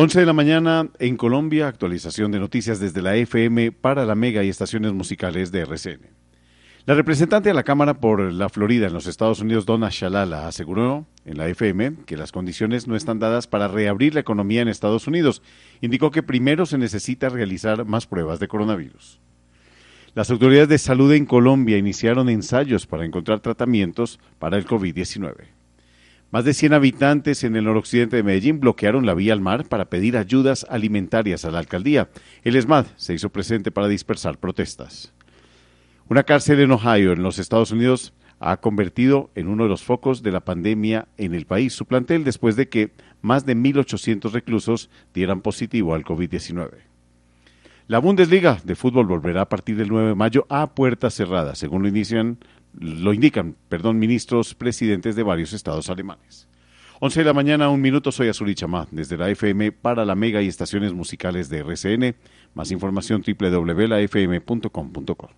11 de la mañana en Colombia, actualización de noticias desde la FM para la Mega y estaciones musicales de RCN. La representante de la Cámara por la Florida en los Estados Unidos, Donna Shalala, aseguró en la FM que las condiciones no están dadas para reabrir la economía en Estados Unidos. Indicó que primero se necesita realizar más pruebas de coronavirus. Las autoridades de salud en Colombia iniciaron ensayos para encontrar tratamientos para el COVID-19. Más de 100 habitantes en el noroccidente de Medellín bloquearon la vía al mar para pedir ayudas alimentarias a la alcaldía. El ESMAD se hizo presente para dispersar protestas. Una cárcel en Ohio, en los Estados Unidos, ha convertido en uno de los focos de la pandemia en el país su plantel después de que más de 1.800 reclusos dieran positivo al COVID-19. La Bundesliga de fútbol volverá a partir del 9 de mayo a puertas cerradas, según lo inician lo indican, perdón, ministros presidentes de varios estados alemanes. 11 de la mañana, un minuto, soy Azul Chamá, desde la FM para la Mega y estaciones musicales de RCN. Más información www.lafm.com.co.